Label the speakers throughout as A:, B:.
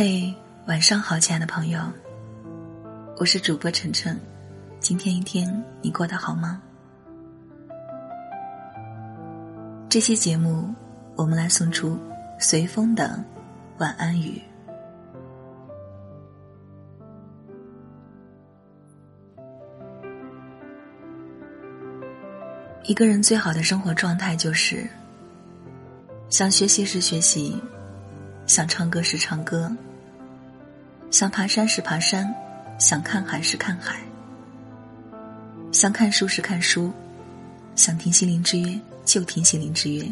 A: 嘿，晚上好，亲爱的朋友，我是主播晨晨。今天一天你过得好吗？这期节目，我们来送出随风的晚安语。一个人最好的生活状态就是：想学习时学习，想唱歌时唱歌，想爬山时爬山，想看海时看海，想看书时看书，想听心灵之约就听心灵之约，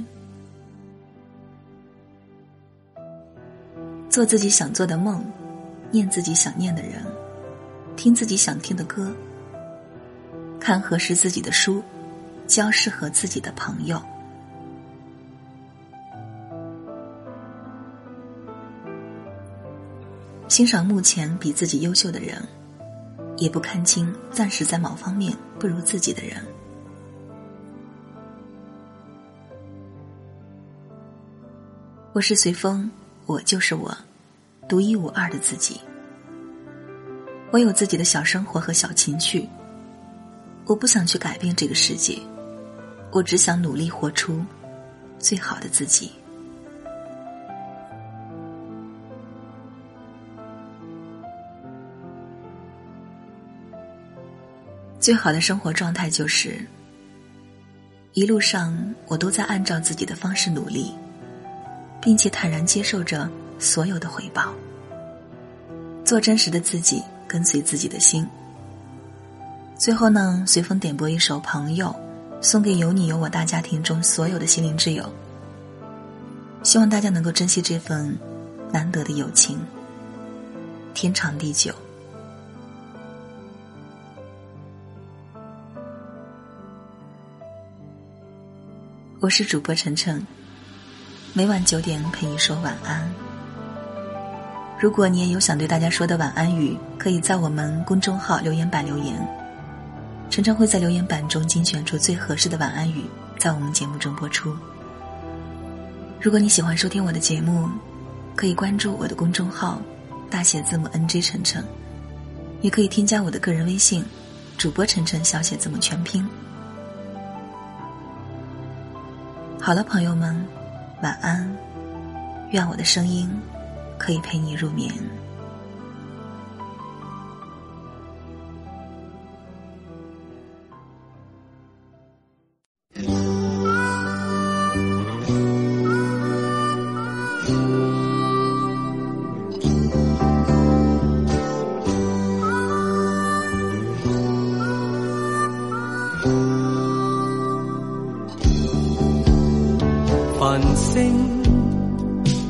A: 做自己想做的梦，念自己想念的人，听自己想听的歌，看合适自己的书。交适合自己的朋友，欣赏目前比自己优秀的人，也不看清暂时在某方面不如自己的人。我是随风，我就是我，独一无二的自己。我有自己的小生活和小情趣，我不想去改变这个世界。我只想努力活出最好的自己。最好的生活状态就是，一路上我都在按照自己的方式努力，并且坦然接受着所有的回报，做真实的自己，跟随自己的心。最后呢，随风点播一首《朋友》。送给有你有我大家庭中所有的心灵挚友。希望大家能够珍惜这份难得的友情，天长地久。我是主播晨晨，每晚九点陪你说晚安。如果你也有想对大家说的晚安语，可以在我们公众号留言板留言。晨晨会在留言板中精选出最合适的晚安语，在我们节目中播出。如果你喜欢收听我的节目，可以关注我的公众号“大写字母 NG 晨晨”，也可以添加我的个人微信“主播晨晨”小写字母全拼。好了，朋友们，晚安。愿我的声音可以陪你入眠。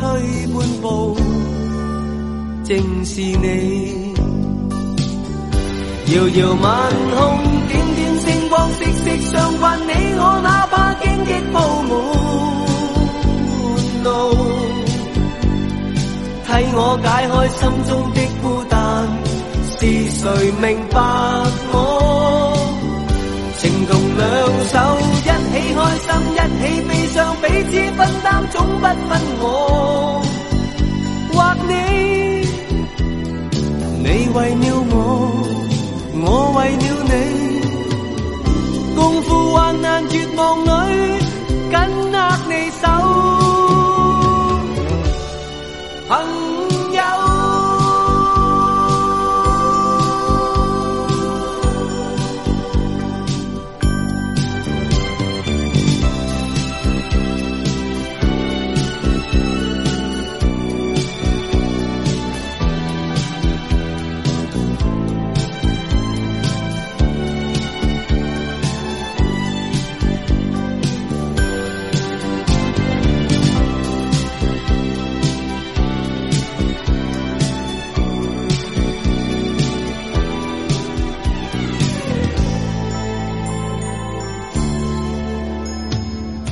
B: 退半步，正是你。遥遥晚空，点点星光，息息相关。你我哪怕荆棘布满路，替我解开心中的孤单。是谁明白我？情同两手，一起开心，一起悲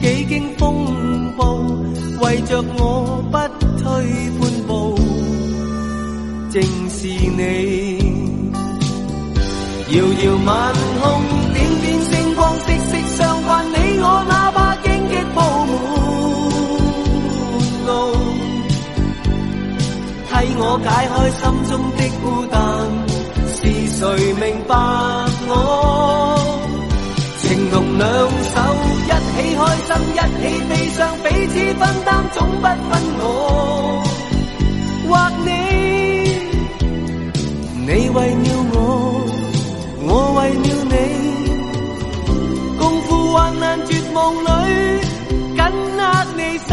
B: 几经风暴，为着我不退半步，正是你。遥遥晚空，点点星光，息息相关。你我哪怕荆棘铺满路，替我解开心中的孤单。是谁明白此分担，总不分我或你。你为了我，我为了你，共赴患难绝望里，紧握你手，